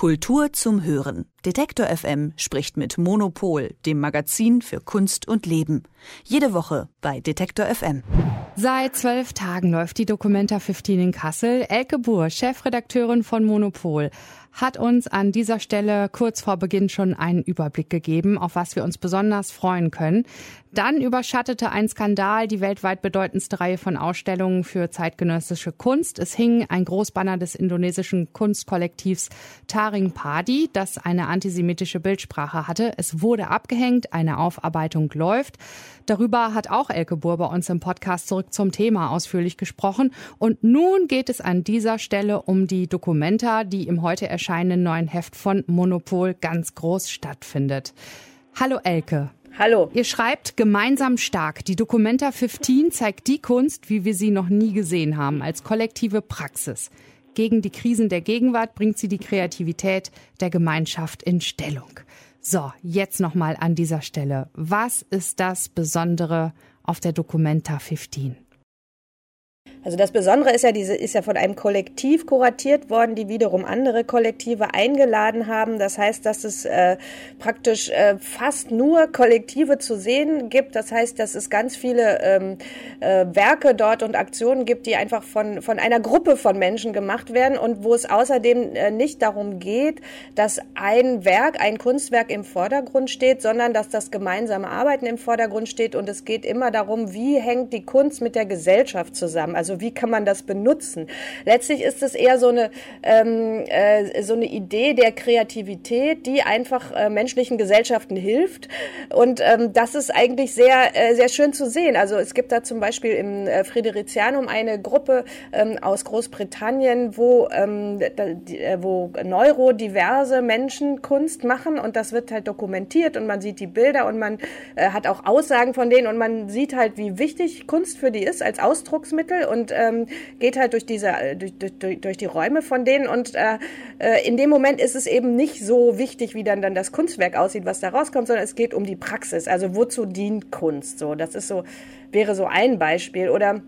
Kultur zum Hören. Detektor FM spricht mit Monopol, dem Magazin für Kunst und Leben. Jede Woche bei Detektor FM. Seit zwölf Tagen läuft die Documenta 15 in Kassel. Elke Buhr, Chefredakteurin von Monopol, hat uns an dieser Stelle kurz vor Beginn schon einen Überblick gegeben, auf was wir uns besonders freuen können. Dann überschattete ein Skandal die weltweit bedeutendste Reihe von Ausstellungen für zeitgenössische Kunst. Es hing ein Großbanner des indonesischen Kunstkollektivs Taring Padi, das eine antisemitische Bildsprache hatte. Es wurde abgehängt, eine Aufarbeitung läuft. Darüber hat auch Elke Buhr bei uns im Podcast zurück zum Thema ausführlich gesprochen. Und nun geht es an dieser Stelle um die Dokumenta, die im heute erscheinenden neuen Heft von Monopol ganz groß stattfindet. Hallo Elke. Hallo. Ihr schreibt gemeinsam stark. Die Documenta 15 zeigt die Kunst, wie wir sie noch nie gesehen haben, als kollektive Praxis. Gegen die Krisen der Gegenwart bringt sie die Kreativität der Gemeinschaft in Stellung. So, jetzt nochmal an dieser Stelle. Was ist das Besondere auf der Documenta 15? Also das Besondere ist ja, diese ist ja von einem Kollektiv kuratiert worden, die wiederum andere Kollektive eingeladen haben. Das heißt, dass es äh, praktisch äh, fast nur Kollektive zu sehen gibt. Das heißt, dass es ganz viele ähm, äh, Werke dort und Aktionen gibt, die einfach von, von einer Gruppe von Menschen gemacht werden und wo es außerdem äh, nicht darum geht, dass ein Werk, ein Kunstwerk im Vordergrund steht, sondern dass das gemeinsame Arbeiten im Vordergrund steht und es geht immer darum, wie hängt die Kunst mit der Gesellschaft zusammen. Also also wie kann man das benutzen? Letztlich ist es eher so eine, ähm, äh, so eine Idee der Kreativität, die einfach äh, menschlichen Gesellschaften hilft. Und ähm, das ist eigentlich sehr, äh, sehr schön zu sehen. Also es gibt da zum Beispiel im äh, Fridericianum eine Gruppe ähm, aus Großbritannien, wo, ähm, die, äh, wo neurodiverse Menschen Kunst machen und das wird halt dokumentiert und man sieht die Bilder und man äh, hat auch Aussagen von denen und man sieht halt, wie wichtig Kunst für die ist als Ausdrucksmittel und und ähm, geht halt durch diese äh, durch, durch, durch die Räume von denen und äh, äh, in dem Moment ist es eben nicht so wichtig, wie dann dann das Kunstwerk aussieht, was da rauskommt, sondern es geht um die Praxis. Also wozu dient Kunst? So, das ist so wäre so ein Beispiel oder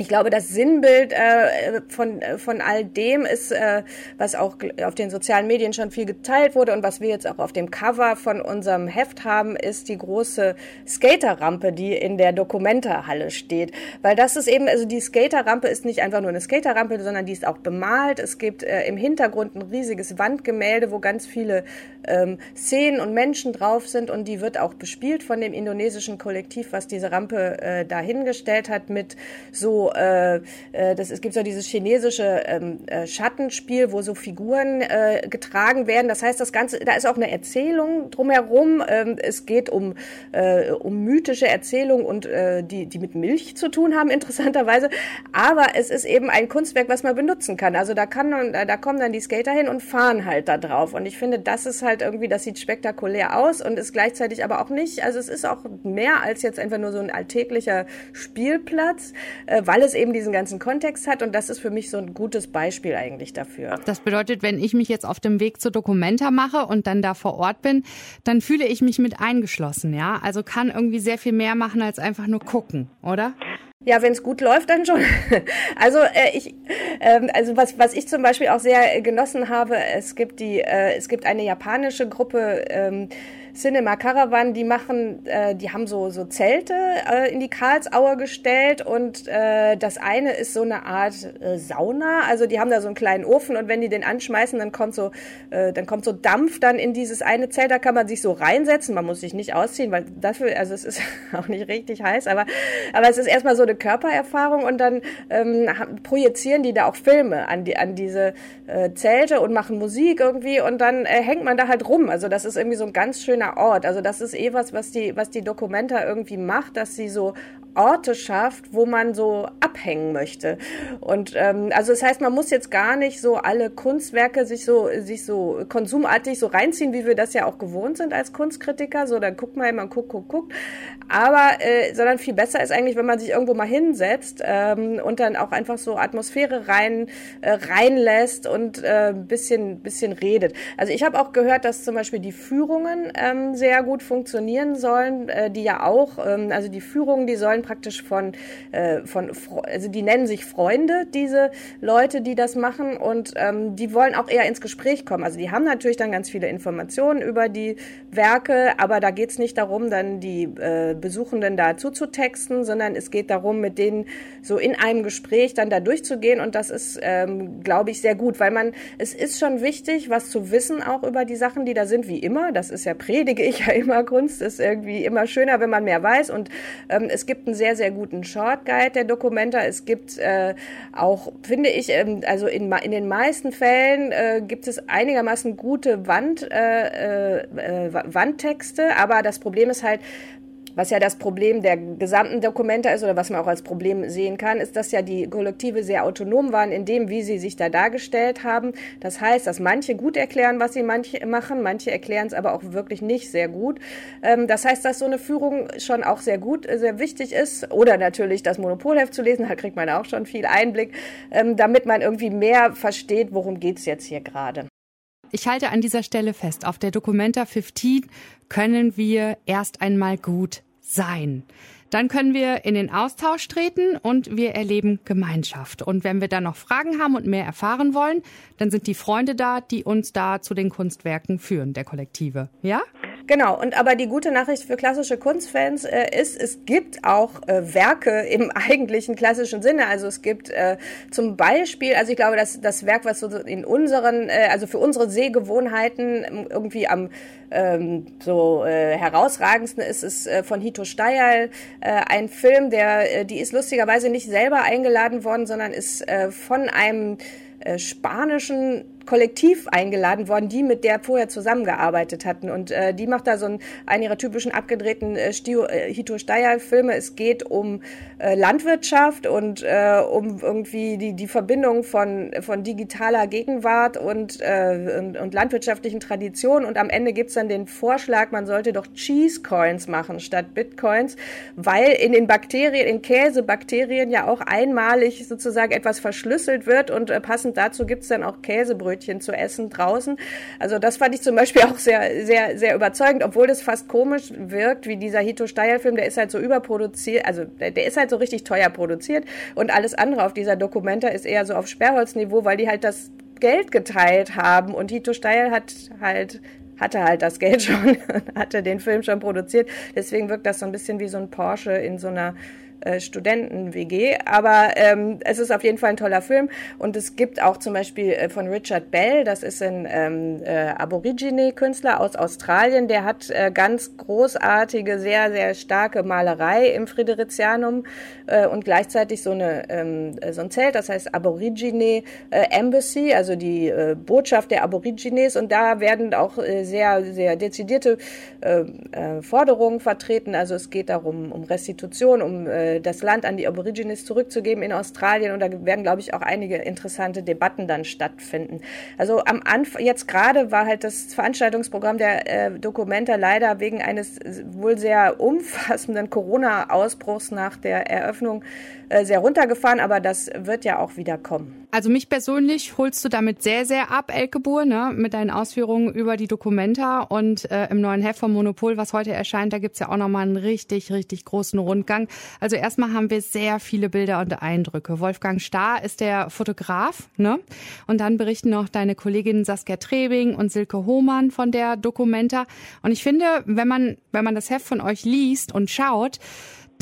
ich glaube, das Sinnbild äh, von, äh, von all dem ist, äh, was auch auf den sozialen Medien schon viel geteilt wurde und was wir jetzt auch auf dem Cover von unserem Heft haben, ist die große Skaterrampe, die in der Dokumentarhalle steht. Weil das ist eben, also die Skaterrampe ist nicht einfach nur eine Skaterrampe, sondern die ist auch bemalt. Es gibt äh, im Hintergrund ein riesiges Wandgemälde, wo ganz viele ähm, Szenen und Menschen drauf sind und die wird auch bespielt von dem indonesischen Kollektiv, was diese Rampe äh, dahingestellt hat mit so äh, äh, das, es gibt so dieses chinesische ähm, äh, Schattenspiel, wo so Figuren getragen werden. Das heißt, das Ganze, da ist auch eine Erzählung drumherum. Ähm, es geht um, um mythische Erzählungen und die, die mit Milch zu tun haben, interessanterweise. Aber es ist eben ein Kunstwerk, was man benutzen kann. Also da kann da kommen dann die Skater hin und fahren halt da drauf. Und ich finde, das ist halt irgendwie, das sieht spektakulär aus und ist gleichzeitig aber auch nicht. Also es ist auch mehr als jetzt einfach nur so ein alltäglicher Spielplatz, weil weil es eben diesen ganzen Kontext hat und das ist für mich so ein gutes Beispiel eigentlich dafür. Das bedeutet, wenn ich mich jetzt auf dem Weg zur Dokumenta mache und dann da vor Ort bin, dann fühle ich mich mit eingeschlossen, ja? Also kann irgendwie sehr viel mehr machen als einfach nur gucken, oder? Ja, wenn es gut läuft, dann schon. Also äh, ich, ähm, also was was ich zum Beispiel auch sehr genossen habe, es gibt die, äh, es gibt eine japanische Gruppe. Ähm, Cinema Caravan, die machen, äh, die haben so, so Zelte äh, in die Karlsauer gestellt und äh, das eine ist so eine Art äh, Sauna. Also die haben da so einen kleinen Ofen und wenn die den anschmeißen, dann kommt so, äh, dann kommt so Dampf dann in dieses eine Zelt. Da kann man sich so reinsetzen. Man muss sich nicht ausziehen, weil dafür, also es ist auch nicht richtig heiß, aber, aber es ist erstmal so eine Körpererfahrung und dann ähm, projizieren die da auch Filme an die, an diese äh, Zelte und machen Musik irgendwie und dann äh, hängt man da halt rum. Also das ist irgendwie so ein ganz schöner Ort. Also das ist eh was, was die, was die Documenta irgendwie macht, dass sie so Orte schafft, wo man so abhängen möchte. Und ähm, also das heißt, man muss jetzt gar nicht so alle Kunstwerke sich so sich so konsumartig so reinziehen, wie wir das ja auch gewohnt sind als Kunstkritiker. So, dann guckt man immer, guckt, guckt, guckt. Aber äh, sondern viel besser ist eigentlich, wenn man sich irgendwo mal hinsetzt ähm, und dann auch einfach so Atmosphäre rein äh, reinlässt und äh, bisschen bisschen redet. Also ich habe auch gehört, dass zum Beispiel die Führungen ähm, sehr gut funktionieren sollen, äh, die ja auch, ähm, also die Führungen, die sollen wollen praktisch von, äh, von, also die nennen sich Freunde, diese Leute, die das machen und ähm, die wollen auch eher ins Gespräch kommen. Also die haben natürlich dann ganz viele Informationen über die Werke, aber da geht es nicht darum, dann die äh, Besuchenden da zuzutexten, sondern es geht darum, mit denen so in einem Gespräch dann da durchzugehen und das ist, ähm, glaube ich, sehr gut, weil man, es ist schon wichtig, was zu wissen auch über die Sachen, die da sind, wie immer. Das ist ja, predige ich ja immer, Kunst ist irgendwie immer schöner, wenn man mehr weiß und ähm, es gibt einen sehr, sehr guten Short Guide der Dokumenta. Es gibt äh, auch, finde ich, ähm, also in, in den meisten Fällen äh, gibt es einigermaßen gute Wand, äh, äh, Wandtexte, aber das Problem ist halt, was ja das Problem der gesamten Dokumenta ist oder was man auch als Problem sehen kann, ist, dass ja die Kollektive sehr autonom waren in dem, wie sie sich da dargestellt haben. Das heißt, dass manche gut erklären, was sie manche machen, manche erklären es aber auch wirklich nicht sehr gut. Ähm, das heißt, dass so eine Führung schon auch sehr gut, äh, sehr wichtig ist. Oder natürlich das Monopolheft zu lesen, da kriegt man auch schon viel Einblick, ähm, damit man irgendwie mehr versteht, worum geht's jetzt hier gerade. Ich halte an dieser Stelle fest, auf der Documenta 15 können wir erst einmal gut sein. Dann können wir in den Austausch treten und wir erleben Gemeinschaft. Und wenn wir dann noch Fragen haben und mehr erfahren wollen, dann sind die Freunde da, die uns da zu den Kunstwerken führen, der Kollektive. Ja? Genau, und aber die gute Nachricht für klassische Kunstfans äh, ist, es gibt auch äh, Werke im eigentlichen klassischen Sinne. Also es gibt äh, zum Beispiel, also ich glaube, dass das Werk, was so in unseren, äh, also für unsere Sehgewohnheiten irgendwie am ähm, so äh, herausragendsten ist, ist äh, von Hito Steyerl äh, ein Film, der, äh, die ist lustigerweise nicht selber eingeladen worden, sondern ist äh, von einem äh, spanischen Kollektiv eingeladen worden, die mit der vorher zusammengearbeitet hatten. Und äh, die macht da so einen, einen ihrer typischen abgedrehten äh, Stio, äh, Hito Steyer-Filme. Es geht um äh, Landwirtschaft und äh, um irgendwie die, die Verbindung von, von digitaler Gegenwart und, äh, und, und landwirtschaftlichen Traditionen. Und am Ende gibt's dann den Vorschlag, man sollte doch Cheese Coins machen statt Bitcoins, weil in den Bakterien, in Käsebakterien ja auch einmalig sozusagen etwas verschlüsselt wird und äh, passend dazu gibt's dann auch Käsebrötchen Brötchen zu essen draußen. Also das fand ich zum Beispiel auch sehr, sehr, sehr überzeugend, obwohl das fast komisch wirkt, wie dieser Hito Steyr-Film, der ist halt so überproduziert, also der, der ist halt so richtig teuer produziert und alles andere auf dieser Dokumenta ist eher so auf Sperrholzniveau, weil die halt das Geld geteilt haben und Hito Steyr hat halt hatte halt das Geld schon, hatte den Film schon produziert. Deswegen wirkt das so ein bisschen wie so ein Porsche in so einer äh, Studenten-WG. Aber ähm, es ist auf jeden Fall ein toller Film. Und es gibt auch zum Beispiel äh, von Richard Bell, das ist ein ähm, äh, Aborigine-Künstler aus Australien, der hat äh, ganz großartige, sehr, sehr starke Malerei im Friderizianum äh, und gleichzeitig so, eine, ähm, so ein Zelt, das heißt Aborigine äh, Embassy, also die äh, Botschaft der Aborigines. Und da werden auch äh, sehr, sehr dezidierte äh, äh, Forderungen vertreten. Also es geht darum, um Restitution, um äh, das Land an die Aborigines zurückzugeben in Australien. Und da werden, glaube ich, auch einige interessante Debatten dann stattfinden. Also am Anfang, jetzt gerade war halt das Veranstaltungsprogramm der äh, Dokumenta leider wegen eines wohl sehr umfassenden Corona-Ausbruchs nach der Eröffnung äh, sehr runtergefahren, aber das wird ja auch wieder kommen. Also mich persönlich holst du damit sehr, sehr ab, Elkebur, ne, mit deinen Ausführungen über die Dokumenta und äh, im neuen Heft vom Monopol, was heute erscheint, da gibt's ja auch nochmal einen richtig, richtig großen Rundgang. Also erstmal haben wir sehr viele Bilder und Eindrücke. Wolfgang Starr ist der Fotograf, ne? Und dann berichten noch deine Kolleginnen Saskia Trebing und Silke Hohmann von der Dokumenta. Und ich finde, wenn man, wenn man das Heft von euch liest und schaut,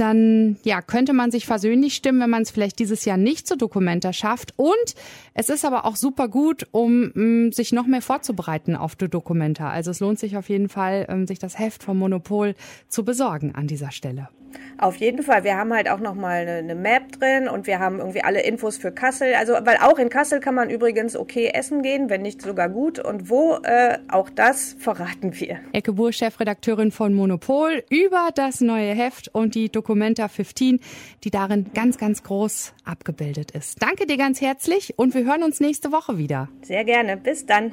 dann ja, könnte man sich versöhnlich stimmen, wenn man es vielleicht dieses Jahr nicht zu Dokumenta schafft. Und es ist aber auch super gut, um mh, mm, sich noch mehr vorzubereiten auf die Dokumenta. Also es lohnt sich auf jeden Fall, ähm, sich das Heft vom Monopol zu besorgen an dieser Stelle. Auf jeden Fall. Wir haben halt auch noch mal eine, eine, Map drin und wir haben irgendwie alle Infos für Kassel. Also, weil auch in Kassel kann man übrigens okay essen gehen, wenn nicht sogar gut. Und wo, äh, auch das verraten wir. Ecke Buhr, Chefredakteurin von Monopol, über das neue Heft und die Documenta 15, die darin ganz, ganz groß abgebildet ist. Danke dir ganz herzlich und wir hören uns nächste Woche wieder. Sehr gerne. Bis dann.